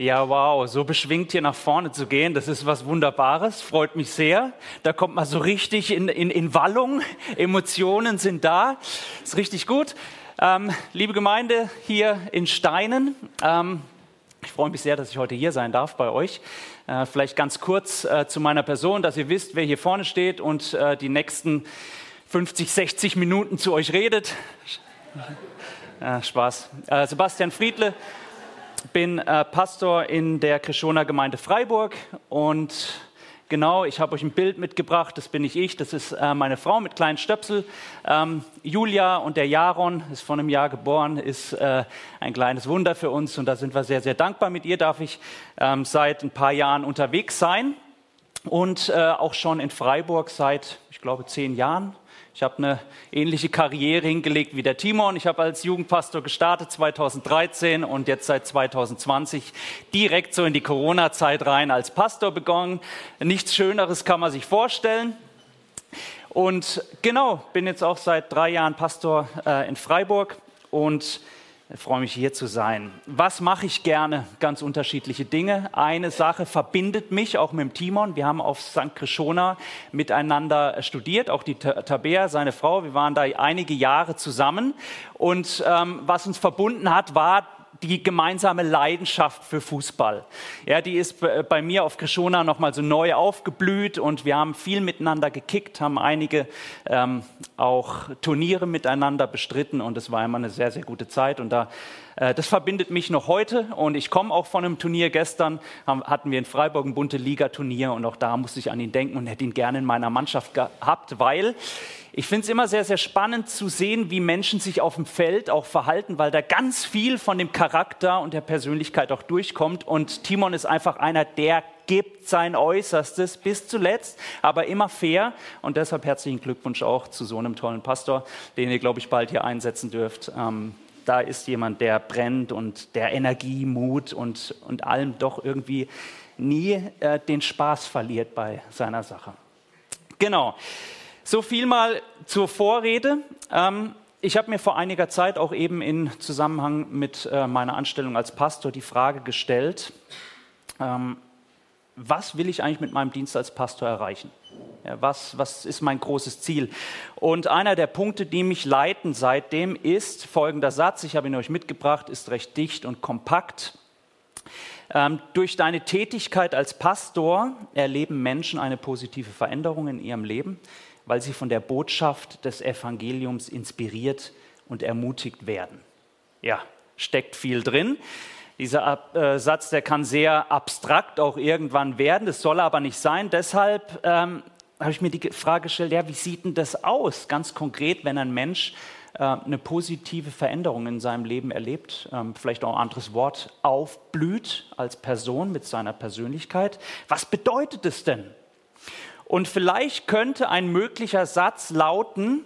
Ja, wow, so beschwingt hier nach vorne zu gehen, das ist was Wunderbares, freut mich sehr. Da kommt man so richtig in, in, in Wallung, Emotionen sind da, ist richtig gut. Ähm, liebe Gemeinde hier in Steinen, ähm, ich freue mich sehr, dass ich heute hier sein darf bei euch. Äh, vielleicht ganz kurz äh, zu meiner Person, dass ihr wisst, wer hier vorne steht und äh, die nächsten 50, 60 Minuten zu euch redet. Äh, Spaß. Äh, Sebastian Friedle, bin äh, Pastor in der Krishona Gemeinde Freiburg und genau, ich habe euch ein Bild mitgebracht, das bin nicht ich, das ist äh, meine Frau mit kleinen Stöpsel. Ähm, Julia und der Jaron ist vor einem Jahr geboren, ist äh, ein kleines Wunder für uns und da sind wir sehr, sehr dankbar. Mit ihr darf ich ähm, seit ein paar Jahren unterwegs sein und äh, auch schon in Freiburg seit, ich glaube, zehn Jahren ich habe eine ähnliche Karriere hingelegt wie der Timon. Ich habe als Jugendpastor gestartet 2013 und jetzt seit 2020 direkt so in die Corona-Zeit rein als Pastor begonnen. Nichts Schöneres kann man sich vorstellen. Und genau, bin jetzt auch seit drei Jahren Pastor äh, in Freiburg und ich freue mich hier zu sein. Was mache ich gerne? Ganz unterschiedliche Dinge. Eine Sache verbindet mich auch mit dem Timon. Wir haben auf St. Krishona miteinander studiert, auch die Tabea, seine Frau. Wir waren da einige Jahre zusammen. Und ähm, was uns verbunden hat, war die gemeinsame Leidenschaft für Fußball. Ja, die ist bei mir auf Krishona nochmal so neu aufgeblüht und wir haben viel miteinander gekickt, haben einige ähm, auch Turniere miteinander bestritten und es war immer eine sehr, sehr gute Zeit und da äh, das verbindet mich noch heute und ich komme auch von einem Turnier. Gestern hatten wir in Freiburg ein bunte Ligaturnier und auch da musste ich an ihn denken und hätte ihn gerne in meiner Mannschaft gehabt, weil ich finde es immer sehr, sehr spannend zu sehen, wie Menschen sich auf dem Feld auch verhalten, weil da ganz viel von dem Charakter und der Persönlichkeit auch durchkommt. Und Timon ist einfach einer, der gibt sein Äußerstes bis zuletzt, aber immer fair. Und deshalb herzlichen Glückwunsch auch zu so einem tollen Pastor, den ihr, glaube ich, bald hier einsetzen dürft. Ähm, da ist jemand, der brennt und der Energie, Mut und, und allem doch irgendwie nie äh, den Spaß verliert bei seiner Sache. Genau. So viel mal zur Vorrede. Ähm, ich habe mir vor einiger Zeit auch eben in Zusammenhang mit äh, meiner Anstellung als Pastor die Frage gestellt, ähm, was will ich eigentlich mit meinem Dienst als Pastor erreichen? Ja, was, was ist mein großes Ziel? Und einer der Punkte, die mich leiten seitdem, ist folgender Satz, ich habe ihn euch mitgebracht, ist recht dicht und kompakt. Ähm, durch deine Tätigkeit als Pastor erleben Menschen eine positive Veränderung in ihrem Leben weil sie von der Botschaft des Evangeliums inspiriert und ermutigt werden. Ja, steckt viel drin. Dieser äh, Satz, der kann sehr abstrakt auch irgendwann werden, das soll aber nicht sein. Deshalb ähm, habe ich mir die Frage gestellt, ja, wie sieht denn das aus, ganz konkret, wenn ein Mensch äh, eine positive Veränderung in seinem Leben erlebt, ähm, vielleicht auch ein anderes Wort, aufblüht als Person mit seiner Persönlichkeit. Was bedeutet es denn? Und vielleicht könnte ein möglicher Satz lauten,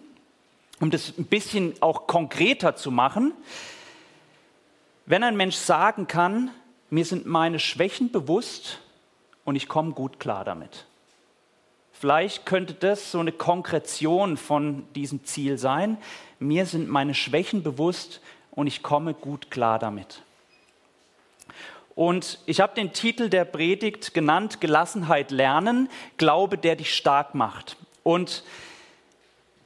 um das ein bisschen auch konkreter zu machen, wenn ein Mensch sagen kann, mir sind meine Schwächen bewusst und ich komme gut klar damit. Vielleicht könnte das so eine Konkretion von diesem Ziel sein. Mir sind meine Schwächen bewusst und ich komme gut klar damit. Und ich habe den Titel der Predigt genannt, Gelassenheit lernen, Glaube, der dich stark macht. Und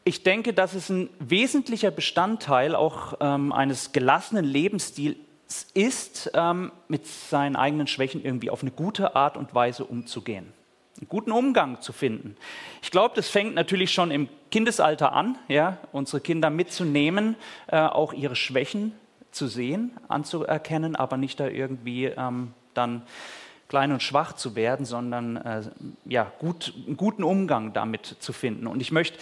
ich denke, dass es ein wesentlicher Bestandteil auch ähm, eines gelassenen Lebensstils ist, ähm, mit seinen eigenen Schwächen irgendwie auf eine gute Art und Weise umzugehen. Einen guten Umgang zu finden. Ich glaube, das fängt natürlich schon im Kindesalter an, ja, unsere Kinder mitzunehmen, äh, auch ihre Schwächen zu sehen, anzuerkennen, aber nicht da irgendwie ähm, dann klein und schwach zu werden, sondern äh, ja, gut, einen guten Umgang damit zu finden. Und ich möchte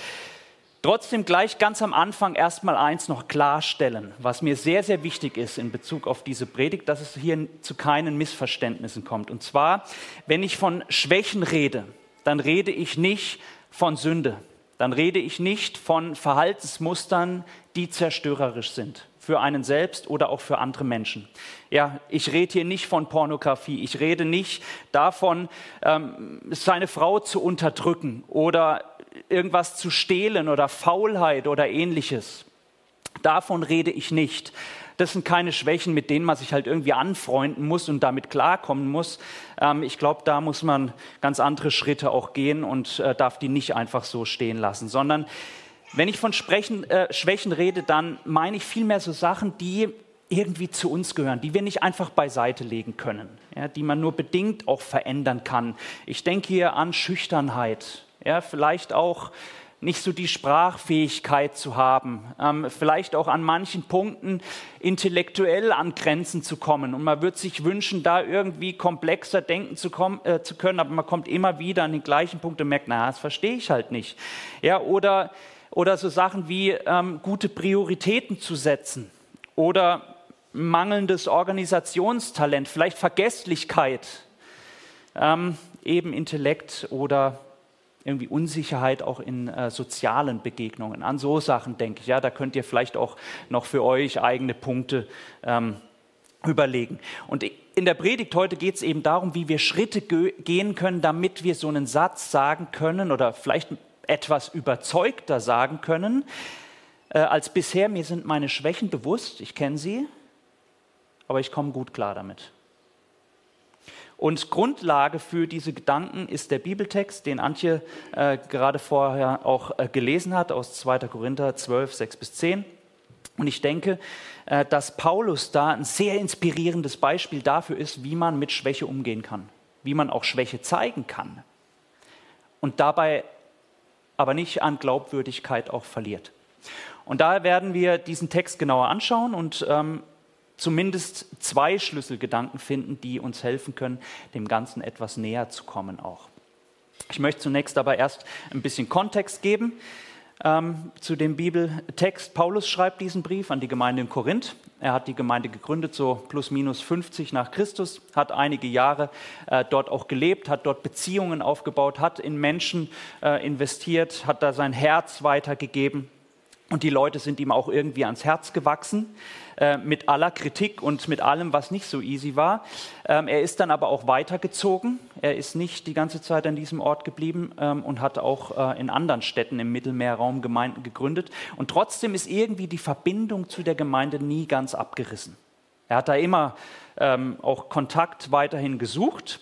trotzdem gleich ganz am Anfang erstmal eins noch klarstellen, was mir sehr, sehr wichtig ist in Bezug auf diese Predigt, dass es hier zu keinen Missverständnissen kommt. Und zwar, wenn ich von Schwächen rede, dann rede ich nicht von Sünde. Dann rede ich nicht von Verhaltensmustern, die zerstörerisch sind für einen selbst oder auch für andere Menschen. Ja, ich rede hier nicht von Pornografie, ich rede nicht davon, ähm, seine Frau zu unterdrücken oder irgendwas zu stehlen oder Faulheit oder ähnliches. Davon rede ich nicht, Das sind keine Schwächen, mit denen man sich halt irgendwie anfreunden muss und damit klarkommen muss. Ähm, ich glaube, da muss man ganz andere Schritte auch gehen und äh, darf die nicht einfach so stehen lassen, sondern wenn ich von Sprechen, äh, Schwächen rede, dann meine ich vielmehr so Sachen, die irgendwie zu uns gehören, die wir nicht einfach beiseite legen können, ja, die man nur bedingt auch verändern kann. Ich denke hier an Schüchternheit, ja, vielleicht auch nicht so die Sprachfähigkeit zu haben, ähm, vielleicht auch an manchen Punkten intellektuell an Grenzen zu kommen. Und man wird sich wünschen, da irgendwie komplexer denken zu, kommen, äh, zu können, aber man kommt immer wieder an den gleichen Punkt und merkt, na, das verstehe ich halt nicht. Ja, oder, oder so Sachen wie ähm, gute Prioritäten zu setzen oder mangelndes Organisationstalent, vielleicht Vergesslichkeit, ähm, eben Intellekt oder irgendwie Unsicherheit auch in äh, sozialen Begegnungen. An so Sachen denke ich. Ja, da könnt ihr vielleicht auch noch für euch eigene Punkte ähm, überlegen. Und in der Predigt heute geht es eben darum, wie wir Schritte gehen können, damit wir so einen Satz sagen können oder vielleicht etwas überzeugter sagen können äh, als bisher. Mir sind meine Schwächen bewusst, ich kenne sie, aber ich komme gut klar damit. Und Grundlage für diese Gedanken ist der Bibeltext, den Antje äh, gerade vorher auch äh, gelesen hat, aus 2. Korinther 12, 6 bis 10. Und ich denke, äh, dass Paulus da ein sehr inspirierendes Beispiel dafür ist, wie man mit Schwäche umgehen kann, wie man auch Schwäche zeigen kann und dabei aber nicht an Glaubwürdigkeit auch verliert. Und daher werden wir diesen Text genauer anschauen und ähm, zumindest zwei Schlüsselgedanken finden, die uns helfen können, dem Ganzen etwas näher zu kommen auch. Ich möchte zunächst aber erst ein bisschen Kontext geben ähm, zu dem Bibeltext. Paulus schreibt diesen Brief an die Gemeinde in Korinth. Er hat die Gemeinde gegründet, so plus minus 50 nach Christus, hat einige Jahre äh, dort auch gelebt, hat dort Beziehungen aufgebaut, hat in Menschen äh, investiert, hat da sein Herz weitergegeben und die Leute sind ihm auch irgendwie ans Herz gewachsen, äh, mit aller Kritik und mit allem, was nicht so easy war. Ähm, er ist dann aber auch weitergezogen. Er ist nicht die ganze Zeit an diesem Ort geblieben ähm, und hat auch äh, in anderen Städten im Mittelmeerraum Gemeinden gegründet. Und trotzdem ist irgendwie die Verbindung zu der Gemeinde nie ganz abgerissen. Er hat da immer ähm, auch Kontakt weiterhin gesucht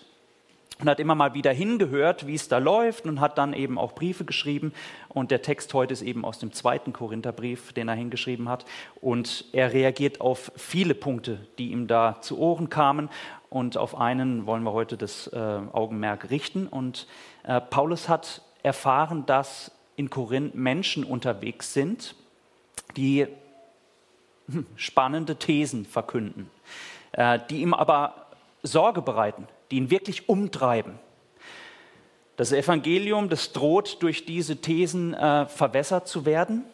und hat immer mal wieder hingehört, wie es da läuft und hat dann eben auch Briefe geschrieben. Und der Text heute ist eben aus dem zweiten Korintherbrief, den er hingeschrieben hat. Und er reagiert auf viele Punkte, die ihm da zu Ohren kamen. Und auf einen wollen wir heute das äh, Augenmerk richten. Und äh, Paulus hat erfahren, dass in Korinth Menschen unterwegs sind, die spannende Thesen verkünden, äh, die ihm aber Sorge bereiten die ihn wirklich umtreiben. Das Evangelium, das droht durch diese Thesen äh, verwässert zu werden.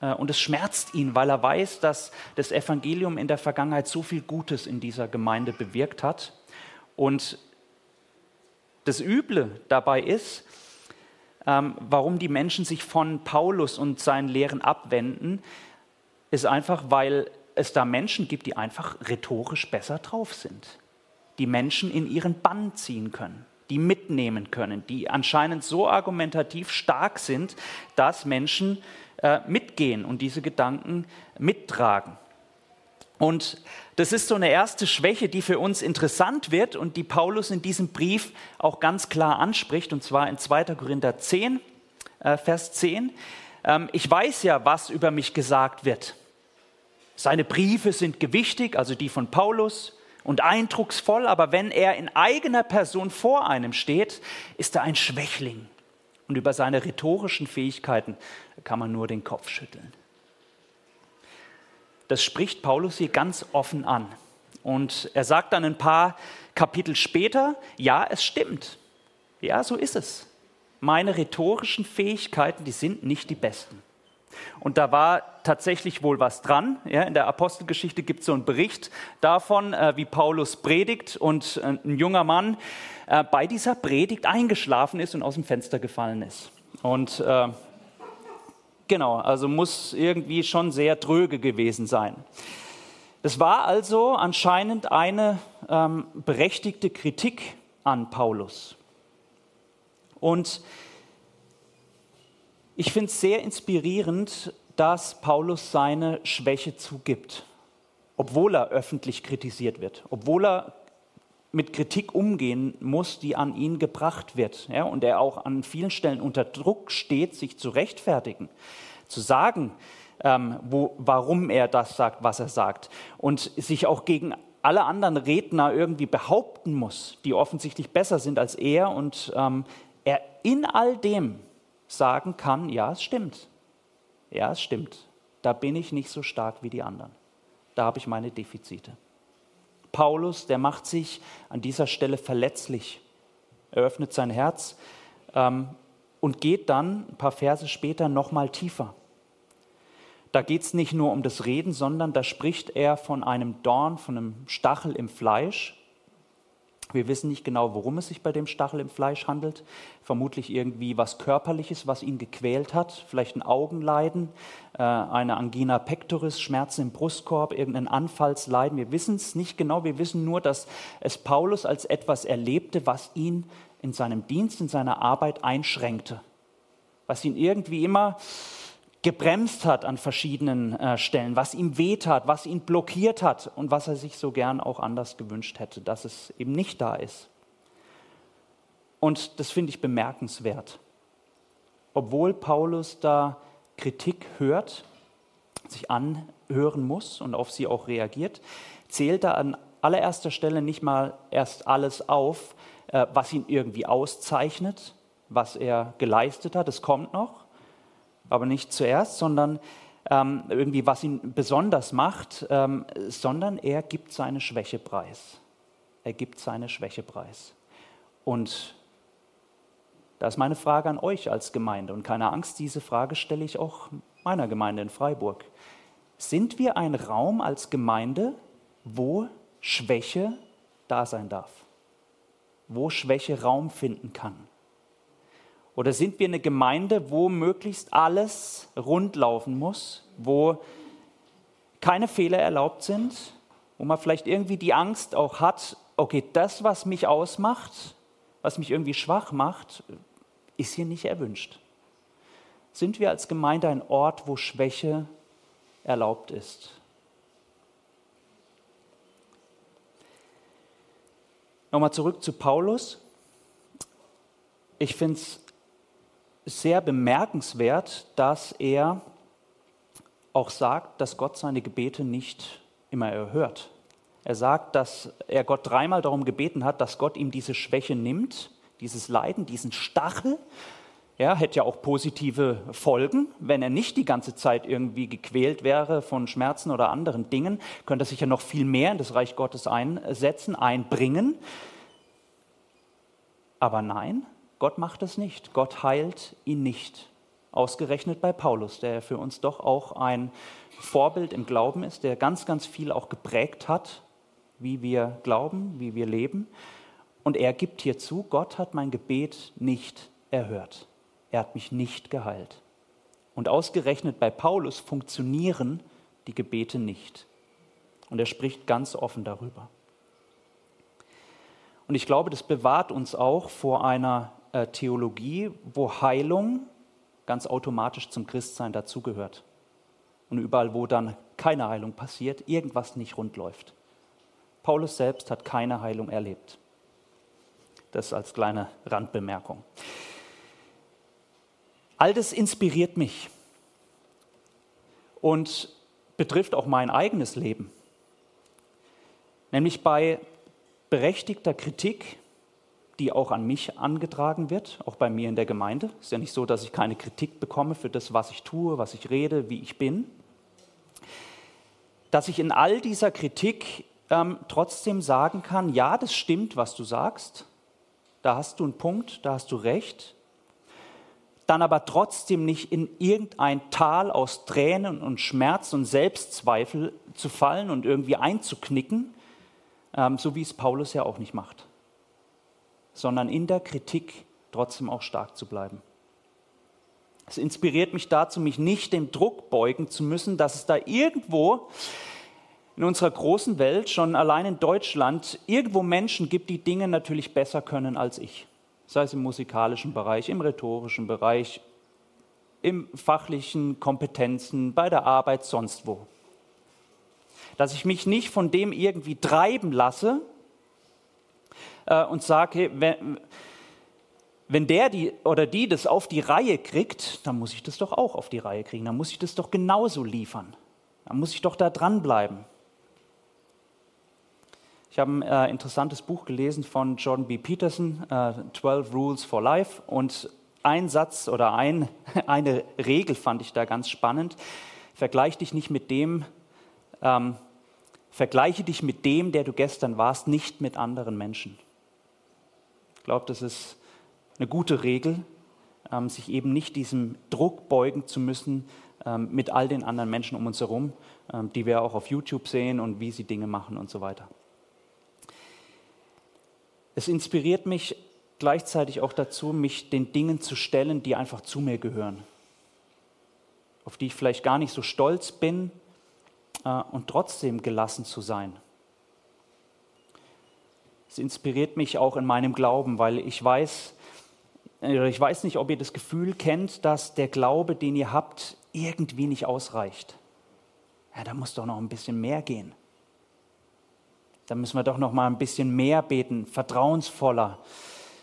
Äh, und es schmerzt ihn, weil er weiß, dass das Evangelium in der Vergangenheit so viel Gutes in dieser Gemeinde bewirkt hat. Und das Üble dabei ist, ähm, warum die Menschen sich von Paulus und seinen Lehren abwenden, ist einfach, weil es da Menschen gibt, die einfach rhetorisch besser drauf sind die Menschen in ihren Bann ziehen können, die mitnehmen können, die anscheinend so argumentativ stark sind, dass Menschen äh, mitgehen und diese Gedanken mittragen. Und das ist so eine erste Schwäche, die für uns interessant wird und die Paulus in diesem Brief auch ganz klar anspricht, und zwar in 2. Korinther 10, äh, Vers 10. Ähm, ich weiß ja, was über mich gesagt wird. Seine Briefe sind gewichtig, also die von Paulus und eindrucksvoll, aber wenn er in eigener Person vor einem steht, ist er ein Schwächling. Und über seine rhetorischen Fähigkeiten kann man nur den Kopf schütteln. Das spricht Paulus hier ganz offen an. Und er sagt dann ein paar Kapitel später, ja, es stimmt. Ja, so ist es. Meine rhetorischen Fähigkeiten, die sind nicht die besten. Und da war tatsächlich wohl was dran. Ja, in der Apostelgeschichte gibt es so einen Bericht davon, äh, wie Paulus predigt und äh, ein junger Mann äh, bei dieser Predigt eingeschlafen ist und aus dem Fenster gefallen ist. Und äh, genau, also muss irgendwie schon sehr tröge gewesen sein. Es war also anscheinend eine ähm, berechtigte Kritik an Paulus. Und ich finde es sehr inspirierend, dass Paulus seine Schwäche zugibt. obwohl er öffentlich kritisiert wird, obwohl er mit Kritik umgehen muss, die an ihn gebracht wird. Ja, und er auch an vielen Stellen unter Druck steht, sich zu rechtfertigen, zu sagen, ähm, wo, warum er das sagt, was er sagt. Und sich auch gegen alle anderen Redner irgendwie behaupten muss, die offensichtlich besser sind als er. Und ähm, er in all dem sagen kann, ja, es stimmt. Ja, es stimmt. Da bin ich nicht so stark wie die anderen. Da habe ich meine Defizite. Paulus, der macht sich an dieser Stelle verletzlich. Er öffnet sein Herz ähm, und geht dann ein paar Verse später nochmal tiefer. Da geht es nicht nur um das Reden, sondern da spricht er von einem Dorn, von einem Stachel im Fleisch. Wir wissen nicht genau, worum es sich bei dem Stachel im Fleisch handelt. Vermutlich irgendwie was Körperliches, was ihn gequält hat. Vielleicht ein Augenleiden, äh, eine Angina pectoris, Schmerzen im Brustkorb, irgendein Anfallsleiden. Wir wissen es nicht genau. Wir wissen nur, dass es Paulus als etwas erlebte, was ihn in seinem Dienst, in seiner Arbeit einschränkte. Was ihn irgendwie immer gebremst hat an verschiedenen äh, Stellen, was ihm wehtat, was ihn blockiert hat und was er sich so gern auch anders gewünscht hätte, dass es eben nicht da ist. Und das finde ich bemerkenswert. Obwohl Paulus da Kritik hört, sich anhören muss und auf sie auch reagiert, zählt er an allererster Stelle nicht mal erst alles auf, äh, was ihn irgendwie auszeichnet, was er geleistet hat. Es kommt noch aber nicht zuerst, sondern ähm, irgendwie, was ihn besonders macht, ähm, sondern er gibt seine Schwäche preis. Er gibt seine Schwäche preis. Und da ist meine Frage an euch als Gemeinde und keine Angst, diese Frage stelle ich auch meiner Gemeinde in Freiburg. Sind wir ein Raum als Gemeinde, wo Schwäche da sein darf? Wo Schwäche Raum finden kann? Oder sind wir eine Gemeinde, wo möglichst alles rundlaufen muss, wo keine Fehler erlaubt sind, wo man vielleicht irgendwie die Angst auch hat, okay, das, was mich ausmacht, was mich irgendwie schwach macht, ist hier nicht erwünscht. Sind wir als Gemeinde ein Ort, wo Schwäche erlaubt ist? Nochmal zurück zu Paulus. Ich finde es sehr bemerkenswert, dass er auch sagt, dass Gott seine Gebete nicht immer erhört. Er sagt, dass er Gott dreimal darum gebeten hat, dass Gott ihm diese Schwäche nimmt, dieses Leiden, diesen Stachel. Er hätte ja auch positive Folgen. Wenn er nicht die ganze Zeit irgendwie gequält wäre von Schmerzen oder anderen Dingen, könnte er sich ja noch viel mehr in das Reich Gottes einsetzen, einbringen. Aber nein, Gott macht es nicht. Gott heilt ihn nicht. Ausgerechnet bei Paulus, der für uns doch auch ein Vorbild im Glauben ist, der ganz, ganz viel auch geprägt hat, wie wir glauben, wie wir leben. Und er gibt hier zu, Gott hat mein Gebet nicht erhört. Er hat mich nicht geheilt. Und ausgerechnet bei Paulus funktionieren die Gebete nicht. Und er spricht ganz offen darüber. Und ich glaube, das bewahrt uns auch vor einer Theologie, wo Heilung ganz automatisch zum Christsein dazugehört. Und überall, wo dann keine Heilung passiert, irgendwas nicht rund läuft. Paulus selbst hat keine Heilung erlebt. Das als kleine Randbemerkung. All das inspiriert mich und betrifft auch mein eigenes Leben. Nämlich bei berechtigter Kritik die auch an mich angetragen wird, auch bei mir in der Gemeinde. Es ist ja nicht so, dass ich keine Kritik bekomme für das, was ich tue, was ich rede, wie ich bin. Dass ich in all dieser Kritik ähm, trotzdem sagen kann, ja, das stimmt, was du sagst, da hast du einen Punkt, da hast du recht, dann aber trotzdem nicht in irgendein Tal aus Tränen und Schmerz und Selbstzweifel zu fallen und irgendwie einzuknicken, ähm, so wie es Paulus ja auch nicht macht sondern in der Kritik trotzdem auch stark zu bleiben. Es inspiriert mich dazu, mich nicht dem Druck beugen zu müssen, dass es da irgendwo in unserer großen Welt, schon allein in Deutschland, irgendwo Menschen gibt, die Dinge natürlich besser können als ich. Sei es im musikalischen Bereich, im rhetorischen Bereich, im fachlichen Kompetenzen, bei der Arbeit, sonst wo. dass ich mich nicht von dem irgendwie treiben lasse äh, und sage, wenn, wenn der die, oder die das auf die Reihe kriegt, dann muss ich das doch auch auf die Reihe kriegen, dann muss ich das doch genauso liefern, dann muss ich doch da dranbleiben. Ich habe ein äh, interessantes Buch gelesen von Jordan B. Peterson, äh, 12 Rules for Life. Und ein Satz oder ein, eine Regel fand ich da ganz spannend. Vergleich dich nicht mit dem, ähm, vergleiche dich mit dem, der du gestern warst, nicht mit anderen Menschen. Ich glaube, das ist eine gute Regel, ähm, sich eben nicht diesem Druck beugen zu müssen ähm, mit all den anderen Menschen um uns herum, ähm, die wir auch auf YouTube sehen und wie sie Dinge machen und so weiter. Es inspiriert mich gleichzeitig auch dazu, mich den Dingen zu stellen, die einfach zu mir gehören, auf die ich vielleicht gar nicht so stolz bin und trotzdem gelassen zu sein. Es inspiriert mich auch in meinem Glauben, weil ich weiß, äh, ich weiß nicht, ob ihr das Gefühl kennt, dass der Glaube, den ihr habt, irgendwie nicht ausreicht. Ja, da muss doch noch ein bisschen mehr gehen. Da müssen wir doch noch mal ein bisschen mehr beten, vertrauensvoller,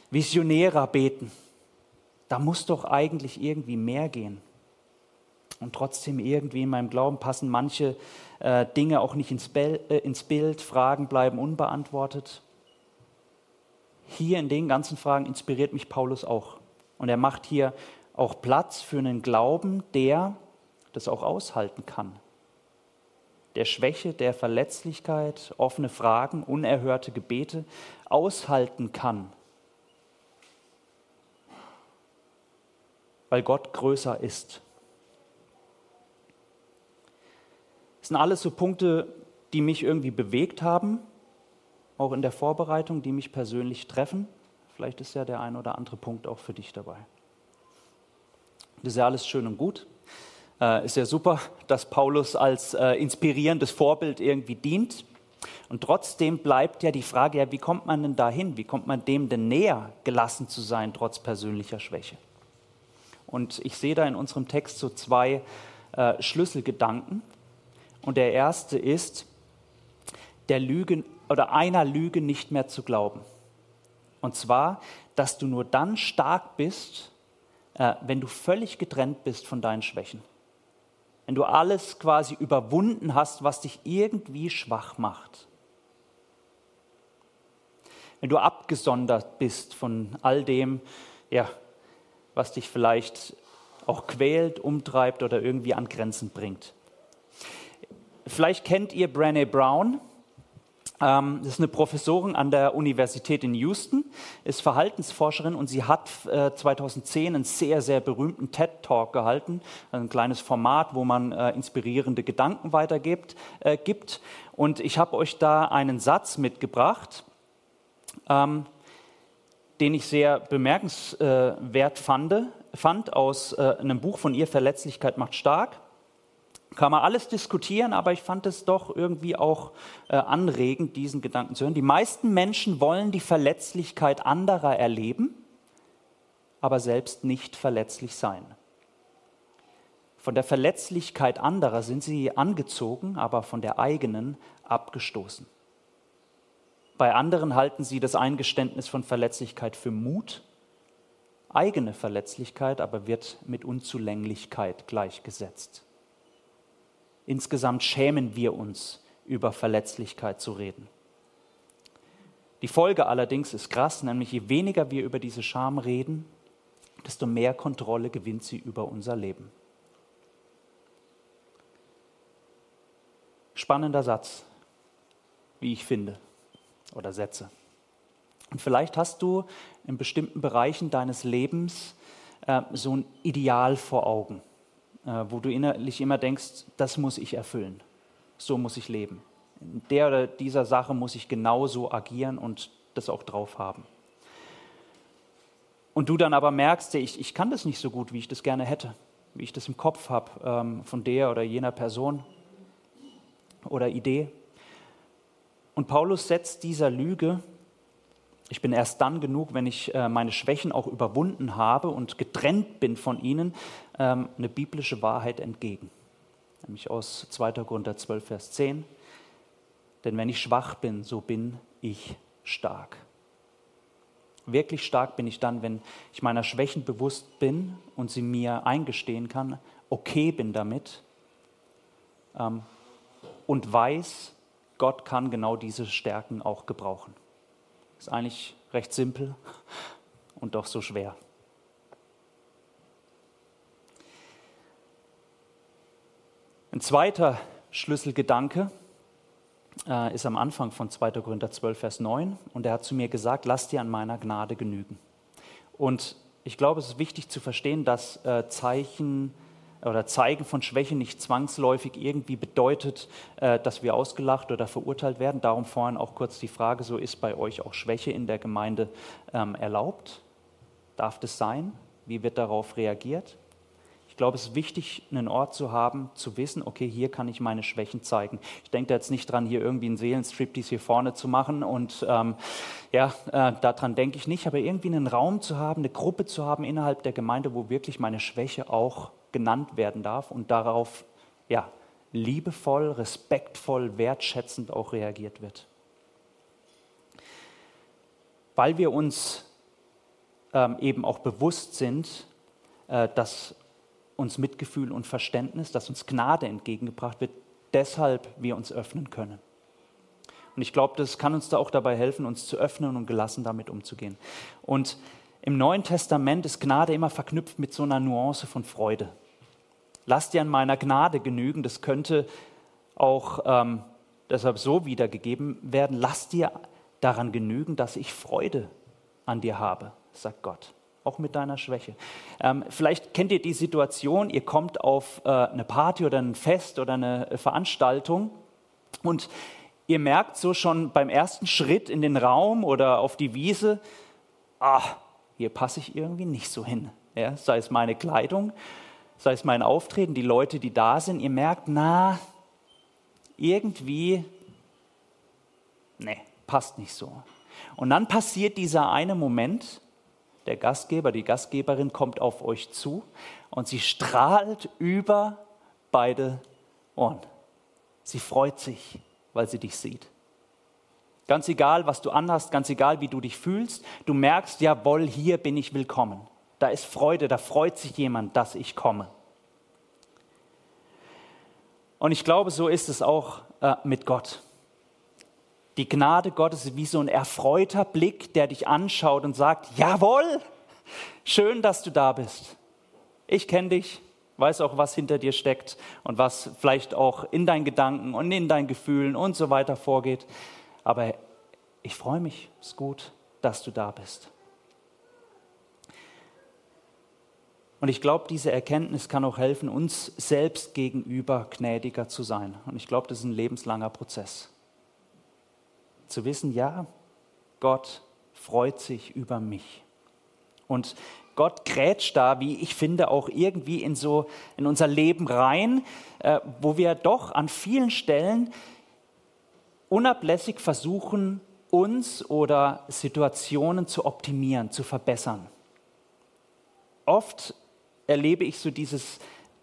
visionärer beten. Da muss doch eigentlich irgendwie mehr gehen. Und trotzdem irgendwie in meinem Glauben passen manche äh, Dinge auch nicht ins, Be äh, ins Bild, Fragen bleiben unbeantwortet. Hier in den ganzen Fragen inspiriert mich Paulus auch. Und er macht hier auch Platz für einen Glauben, der das auch aushalten kann der Schwäche, der Verletzlichkeit, offene Fragen, unerhörte Gebete aushalten kann. Weil Gott größer ist. Das sind alles so Punkte, die mich irgendwie bewegt haben, auch in der Vorbereitung, die mich persönlich treffen. Vielleicht ist ja der ein oder andere Punkt auch für dich dabei. Das ist ja alles schön und gut. Äh, ist ja super, dass Paulus als äh, inspirierendes Vorbild irgendwie dient. Und trotzdem bleibt ja die Frage, ja, wie kommt man denn dahin? Wie kommt man dem denn näher, gelassen zu sein, trotz persönlicher Schwäche? Und ich sehe da in unserem Text so zwei äh, Schlüsselgedanken. Und der erste ist, der Lügen oder einer Lüge nicht mehr zu glauben. Und zwar, dass du nur dann stark bist, äh, wenn du völlig getrennt bist von deinen Schwächen wenn du alles quasi überwunden hast, was dich irgendwie schwach macht. Wenn du abgesondert bist von all dem, ja, was dich vielleicht auch quält, umtreibt oder irgendwie an Grenzen bringt. Vielleicht kennt ihr Brené Brown. Ähm, das ist eine Professorin an der Universität in Houston, ist Verhaltensforscherin und sie hat 2010 äh, einen sehr, sehr berühmten TED-Talk gehalten, ein kleines Format, wo man äh, inspirierende Gedanken weitergibt. Äh, gibt. Und ich habe euch da einen Satz mitgebracht, ähm, den ich sehr bemerkenswert fand, fand aus einem Buch von ihr, Verletzlichkeit macht stark. Kann man alles diskutieren, aber ich fand es doch irgendwie auch äh, anregend, diesen Gedanken zu hören. Die meisten Menschen wollen die Verletzlichkeit anderer erleben, aber selbst nicht verletzlich sein. Von der Verletzlichkeit anderer sind sie angezogen, aber von der eigenen abgestoßen. Bei anderen halten sie das Eingeständnis von Verletzlichkeit für Mut, eigene Verletzlichkeit aber wird mit Unzulänglichkeit gleichgesetzt. Insgesamt schämen wir uns, über Verletzlichkeit zu reden. Die Folge allerdings ist krass, nämlich je weniger wir über diese Scham reden, desto mehr Kontrolle gewinnt sie über unser Leben. Spannender Satz, wie ich finde, oder Sätze. Und vielleicht hast du in bestimmten Bereichen deines Lebens äh, so ein Ideal vor Augen. Äh, wo du innerlich immer denkst, das muss ich erfüllen, so muss ich leben. In der oder dieser Sache muss ich genauso agieren und das auch drauf haben. Und du dann aber merkst, ich, ich kann das nicht so gut, wie ich das gerne hätte, wie ich das im Kopf habe ähm, von der oder jener Person oder Idee. Und Paulus setzt dieser Lüge ich bin erst dann genug, wenn ich äh, meine Schwächen auch überwunden habe und getrennt bin von ihnen, ähm, eine biblische Wahrheit entgegen. Nämlich aus 2. Korinther 12, Vers 10. Denn wenn ich schwach bin, so bin ich stark. Wirklich stark bin ich dann, wenn ich meiner Schwächen bewusst bin und sie mir eingestehen kann, okay bin damit ähm, und weiß, Gott kann genau diese Stärken auch gebrauchen. Ist eigentlich recht simpel und doch so schwer. Ein zweiter Schlüsselgedanke äh, ist am Anfang von 2. Korinther 12, Vers 9. Und er hat zu mir gesagt, lass dir an meiner Gnade genügen. Und ich glaube, es ist wichtig zu verstehen, dass äh, Zeichen oder Zeigen von Schwäche nicht zwangsläufig irgendwie bedeutet, äh, dass wir ausgelacht oder verurteilt werden. Darum vorhin auch kurz die Frage, so ist bei euch auch Schwäche in der Gemeinde ähm, erlaubt? Darf das sein? Wie wird darauf reagiert? Ich glaube, es ist wichtig, einen Ort zu haben, zu wissen, okay, hier kann ich meine Schwächen zeigen. Ich denke da jetzt nicht dran, hier irgendwie einen Seelenstriptease hier vorne zu machen und ähm, ja, äh, daran denke ich nicht, aber irgendwie einen Raum zu haben, eine Gruppe zu haben innerhalb der Gemeinde, wo wirklich meine Schwäche auch genannt werden darf und darauf ja, liebevoll, respektvoll, wertschätzend auch reagiert wird. Weil wir uns ähm, eben auch bewusst sind, äh, dass uns Mitgefühl und Verständnis, dass uns Gnade entgegengebracht wird, deshalb wir uns öffnen können. Und ich glaube, das kann uns da auch dabei helfen, uns zu öffnen und gelassen damit umzugehen. Und im Neuen Testament ist Gnade immer verknüpft mit so einer Nuance von Freude. Lass dir an meiner Gnade genügen, das könnte auch ähm, deshalb so wiedergegeben werden. Lass dir daran genügen, dass ich Freude an dir habe, sagt Gott auch mit deiner Schwäche. Ähm, vielleicht kennt ihr die Situation, ihr kommt auf äh, eine Party oder ein Fest oder eine äh, Veranstaltung und ihr merkt so schon beim ersten Schritt in den Raum oder auf die Wiese, ah, hier passe ich irgendwie nicht so hin. Ja, sei es meine Kleidung, sei es mein Auftreten, die Leute, die da sind, ihr merkt, na, irgendwie, nee, passt nicht so. Und dann passiert dieser eine Moment, der Gastgeber, die Gastgeberin kommt auf euch zu und sie strahlt über beide Ohren. Sie freut sich, weil sie dich sieht. Ganz egal, was du anhast, ganz egal, wie du dich fühlst, du merkst, jawohl, hier bin ich willkommen. Da ist Freude, da freut sich jemand, dass ich komme. Und ich glaube, so ist es auch äh, mit Gott. Die Gnade Gottes ist wie so ein erfreuter Blick, der dich anschaut und sagt, jawohl, schön, dass du da bist. Ich kenne dich, weiß auch, was hinter dir steckt und was vielleicht auch in deinen Gedanken und in deinen Gefühlen und so weiter vorgeht. Aber ich freue mich, es ist gut, dass du da bist. Und ich glaube, diese Erkenntnis kann auch helfen, uns selbst gegenüber gnädiger zu sein. Und ich glaube, das ist ein lebenslanger Prozess zu wissen, ja, Gott freut sich über mich. Und Gott grätscht da, wie ich finde, auch irgendwie in so in unser Leben rein, äh, wo wir doch an vielen Stellen unablässig versuchen, uns oder Situationen zu optimieren, zu verbessern. Oft erlebe ich so dieses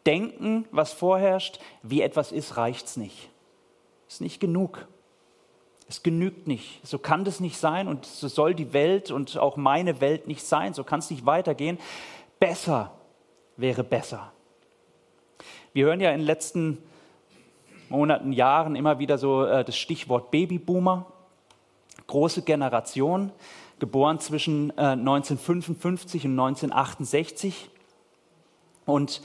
Denken, was vorherrscht, wie etwas ist, reicht es nicht. Ist nicht genug. Es genügt nicht. So kann das nicht sein und so soll die Welt und auch meine Welt nicht sein. So kann es nicht weitergehen. Besser wäre besser. Wir hören ja in den letzten Monaten, Jahren immer wieder so äh, das Stichwort Babyboomer. Große Generation, geboren zwischen äh, 1955 und 1968. Und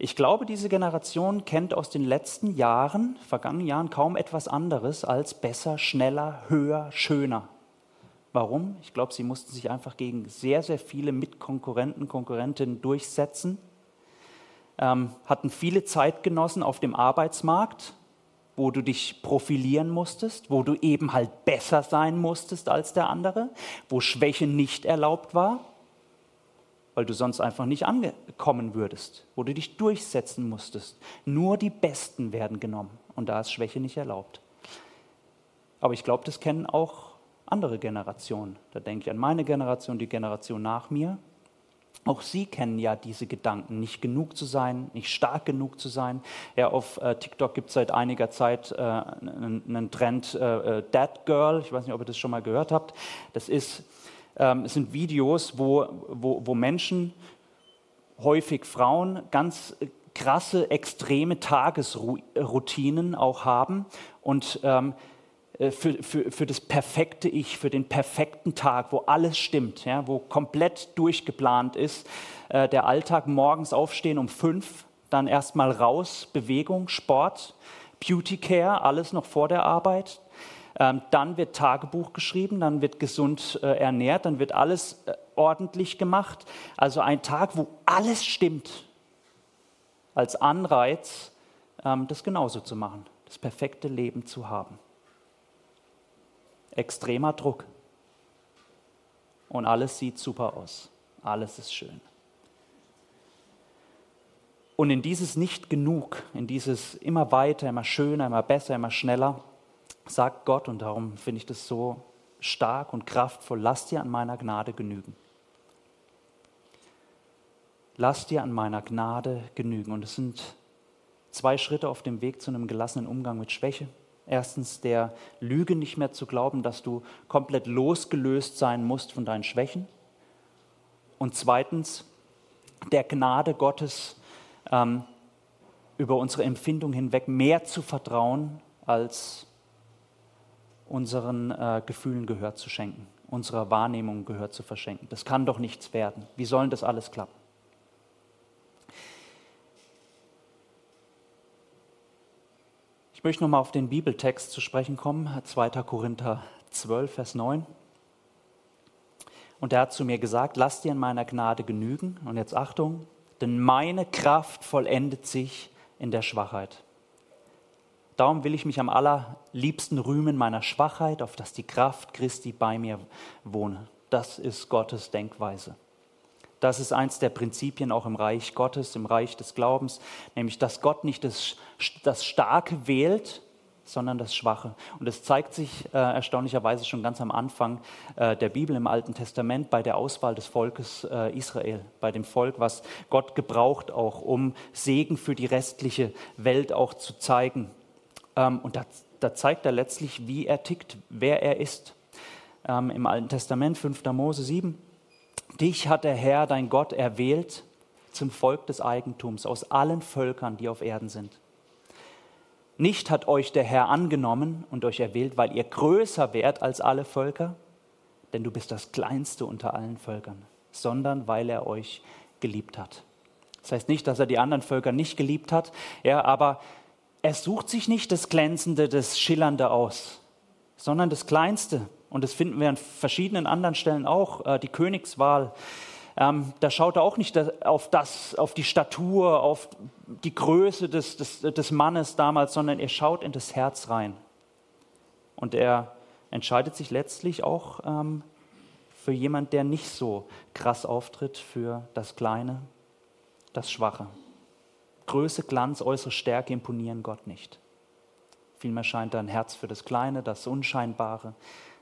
ich glaube, diese Generation kennt aus den letzten Jahren, vergangenen Jahren, kaum etwas anderes als besser, schneller, höher, schöner. Warum? Ich glaube, sie mussten sich einfach gegen sehr, sehr viele Mitkonkurrenten, Konkurrentinnen durchsetzen, ähm, hatten viele Zeitgenossen auf dem Arbeitsmarkt, wo du dich profilieren musstest, wo du eben halt besser sein musstest als der andere, wo Schwäche nicht erlaubt war weil du sonst einfach nicht angekommen würdest, wo du dich durchsetzen musstest. Nur die Besten werden genommen und da ist Schwäche nicht erlaubt. Aber ich glaube, das kennen auch andere Generationen. Da denke ich an meine Generation, die Generation nach mir. Auch sie kennen ja diese Gedanken, nicht genug zu sein, nicht stark genug zu sein. Ja, auf äh, TikTok gibt es seit einiger Zeit äh, einen, Trend äh, Dead Girl. Ich weiß nicht, ob ihr das schon mal gehört habt. Das ist, ähm, es sind Videos, wo, wo, wo Menschen, häufig Frauen, ganz krasse, extreme Tagesroutinen auch haben und ähm, äh, für, für, für das perfekte Ich, für den perfekten Tag, wo alles stimmt, ja, wo komplett durchgeplant ist. Äh, der Alltag morgens aufstehen um fünf, dann erstmal raus, Bewegung, Sport, Beauty Care, alles noch vor der Arbeit. Ähm, dann wird Tagebuch geschrieben, dann wird gesund äh, ernährt, dann wird alles äh, ordentlich gemacht. Also ein Tag, wo alles stimmt, als Anreiz, ähm, das genauso zu machen, das perfekte Leben zu haben extremer Druck. Und alles sieht super aus. Alles ist schön. Und in dieses Nicht genug, in dieses immer weiter, immer schöner, immer besser, immer schneller, sagt Gott, und darum finde ich das so stark und kraftvoll, lass dir an meiner Gnade genügen. Lass dir an meiner Gnade genügen. Und es sind zwei Schritte auf dem Weg zu einem gelassenen Umgang mit Schwäche. Erstens der Lüge nicht mehr zu glauben, dass du komplett losgelöst sein musst von deinen Schwächen. Und zweitens der Gnade Gottes ähm, über unsere Empfindung hinweg mehr zu vertrauen, als unseren äh, Gefühlen Gehör zu schenken, unserer Wahrnehmung Gehör zu verschenken. Das kann doch nichts werden. Wie soll das alles klappen? Ich möchte nochmal auf den Bibeltext zu sprechen kommen, 2. Korinther 12, Vers 9. Und er hat zu mir gesagt, lass dir in meiner Gnade genügen. Und jetzt Achtung, denn meine Kraft vollendet sich in der Schwachheit. Darum will ich mich am allerliebsten rühmen meiner Schwachheit, auf dass die Kraft Christi bei mir wohne. Das ist Gottes Denkweise. Das ist eins der Prinzipien auch im Reich Gottes, im Reich des Glaubens, nämlich dass Gott nicht das, das Starke wählt, sondern das Schwache. Und es zeigt sich äh, erstaunlicherweise schon ganz am Anfang äh, der Bibel im Alten Testament bei der Auswahl des Volkes äh, Israel, bei dem Volk, was Gott gebraucht auch, um Segen für die restliche Welt auch zu zeigen. Ähm, und da, da, zeigt er letztlich, wie er tickt, wer er ist. Ähm, Im Alten Testament, 5. Mose 7, Dich hat der Herr, dein Gott, erwählt zum Volk des Eigentums aus allen Völkern, die auf Erden sind. Nicht hat euch der Herr angenommen und euch erwählt, weil ihr größer wärt als alle Völker, denn du bist das Kleinste unter allen Völkern, sondern weil er euch geliebt hat. Das heißt nicht, dass er die anderen Völker nicht geliebt hat, ja, aber er sucht sich nicht das Glänzende, das Schillernde aus, sondern das Kleinste, und das finden wir an verschiedenen anderen Stellen auch, äh, die Königswahl. Ähm, da schaut er auch nicht auf, das, auf die Statur, auf die Größe des, des, des Mannes damals, sondern er schaut in das Herz rein. Und er entscheidet sich letztlich auch ähm, für jemand, der nicht so krass auftritt, für das Kleine, das Schwache. Größe, Glanz, äußere Stärke imponieren Gott nicht. Vielmehr scheint er ein Herz für das Kleine, das Unscheinbare,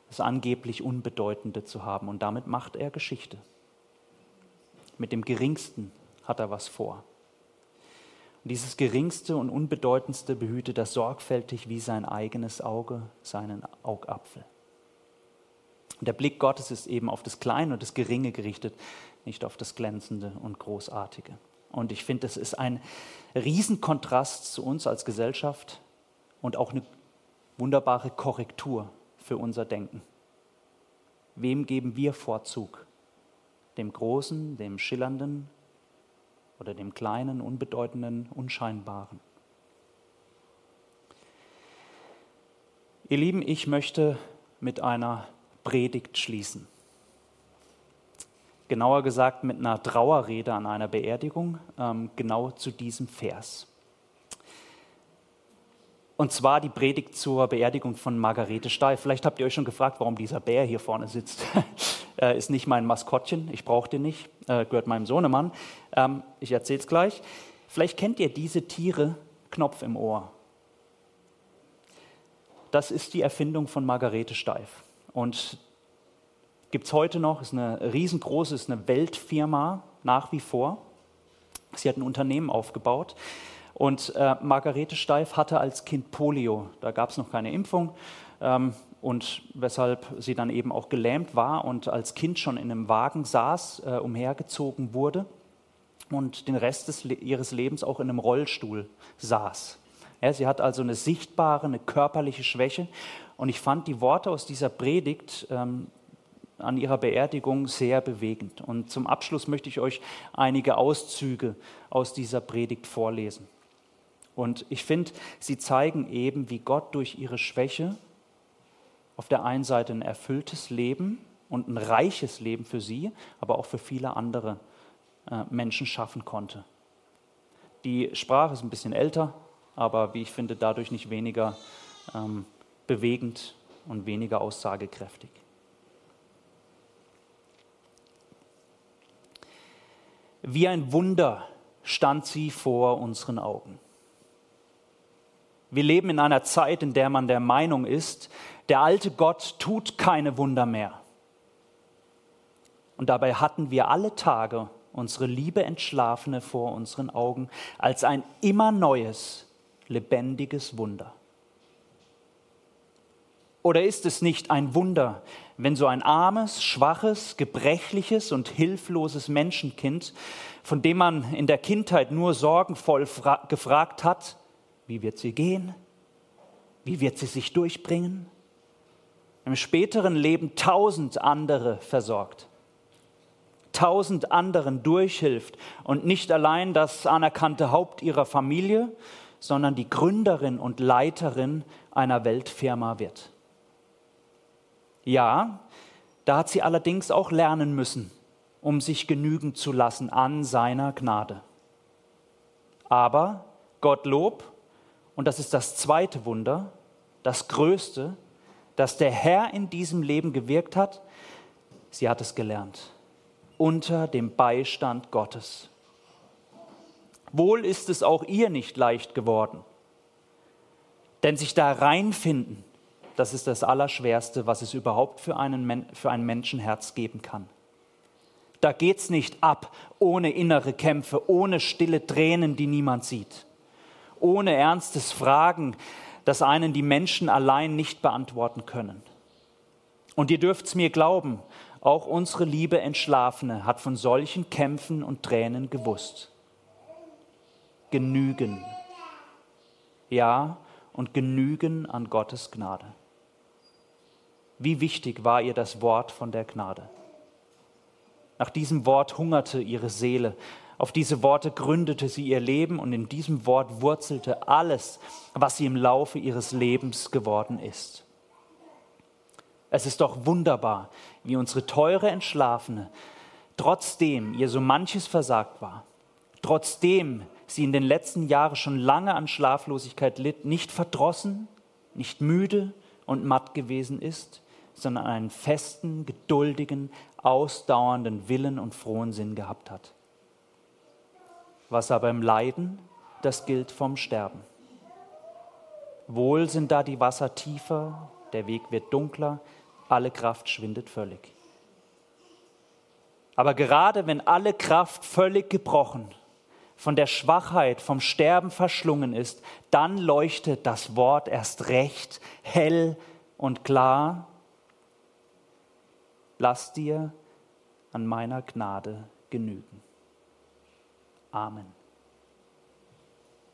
das angeblich Unbedeutende zu haben. Und damit macht er Geschichte. Mit dem Geringsten hat er was vor. Und dieses Geringste und Unbedeutendste behütet er sorgfältig wie sein eigenes Auge seinen Augapfel. Und der Blick Gottes ist eben auf das Kleine und das Geringe gerichtet, nicht auf das Glänzende und Großartige. Und ich finde, das ist ein Riesenkontrast zu uns als Gesellschaft und auch eine wunderbare Korrektur für unser Denken. Wem geben wir Vorzug? Dem Großen, dem Schillernden oder dem Kleinen, Unbedeutenden, Unscheinbaren? Ihr Lieben, ich möchte mit einer Predigt schließen. Genauer gesagt mit einer Trauerrede an einer Beerdigung, ähm, genau zu diesem Vers. Und zwar die Predigt zur Beerdigung von Margarete Steif. Vielleicht habt ihr euch schon gefragt, warum dieser Bär hier vorne sitzt. äh, ist nicht mein Maskottchen, ich brauche den nicht, äh, gehört meinem Sohnemann. Ähm, ich erzähle es gleich. Vielleicht kennt ihr diese Tiere, Knopf im Ohr. Das ist die Erfindung von Margarete Steif. Und Gibt es heute noch, ist eine riesengroße, ist eine Weltfirma nach wie vor. Sie hat ein Unternehmen aufgebaut. Und äh, Margarete Steif hatte als Kind Polio. Da gab es noch keine Impfung. Ähm, und weshalb sie dann eben auch gelähmt war und als Kind schon in einem Wagen saß, äh, umhergezogen wurde und den Rest des, ihres Lebens auch in einem Rollstuhl saß. Ja, sie hat also eine sichtbare, eine körperliche Schwäche. Und ich fand die Worte aus dieser Predigt ähm, an ihrer Beerdigung sehr bewegend. Und zum Abschluss möchte ich euch einige Auszüge aus dieser Predigt vorlesen. Und ich finde, sie zeigen eben, wie Gott durch ihre Schwäche auf der einen Seite ein erfülltes Leben und ein reiches Leben für sie, aber auch für viele andere äh, Menschen schaffen konnte. Die Sprache ist ein bisschen älter, aber wie ich finde, dadurch nicht weniger ähm, bewegend und weniger aussagekräftig. Wie ein Wunder stand sie vor unseren Augen. Wir leben in einer Zeit, in der man der Meinung ist, der alte Gott tut keine Wunder mehr. Und dabei hatten wir alle Tage unsere Liebe Entschlafene vor unseren Augen als ein immer neues, lebendiges Wunder. Oder ist es nicht ein Wunder, wenn so ein armes, schwaches, gebrechliches und hilfloses Menschenkind, von dem man in der Kindheit nur sorgenvoll gefragt hat, wie wird sie gehen? Wie wird sie sich durchbringen? Im späteren Leben tausend andere versorgt tausend anderen durchhilft und nicht allein das anerkannte Haupt ihrer Familie, sondern die Gründerin und Leiterin einer Weltfirma wird. Ja, da hat sie allerdings auch lernen müssen, um sich genügen zu lassen an seiner Gnade. Aber Gottlob, und das ist das zweite Wunder, das größte, das der Herr in diesem Leben gewirkt hat, sie hat es gelernt unter dem Beistand Gottes. Wohl ist es auch ihr nicht leicht geworden, denn sich da reinfinden, das ist das Allerschwerste, was es überhaupt für, einen, für ein Menschenherz geben kann. Da geht es nicht ab ohne innere Kämpfe, ohne stille Tränen, die niemand sieht, ohne ernstes Fragen, das einen die Menschen allein nicht beantworten können. Und ihr dürft es mir glauben, auch unsere liebe Entschlafene hat von solchen Kämpfen und Tränen gewusst. Genügen. Ja, und genügen an Gottes Gnade. Wie wichtig war ihr das Wort von der Gnade. Nach diesem Wort hungerte ihre Seele. Auf diese Worte gründete sie ihr Leben und in diesem Wort wurzelte alles, was sie im Laufe ihres Lebens geworden ist. Es ist doch wunderbar, wie unsere teure Entschlafene, trotzdem ihr so manches versagt war, trotzdem sie in den letzten Jahren schon lange an Schlaflosigkeit litt, nicht verdrossen, nicht müde und matt gewesen ist, sondern einen festen, geduldigen, ausdauernden Willen und frohen Sinn gehabt hat. Was aber im Leiden, das gilt vom Sterben. Wohl sind da die Wasser tiefer, der Weg wird dunkler, alle Kraft schwindet völlig. Aber gerade wenn alle Kraft völlig gebrochen, von der Schwachheit, vom Sterben verschlungen ist, dann leuchtet das Wort erst recht hell und klar. Lass dir an meiner Gnade genügen. Amen.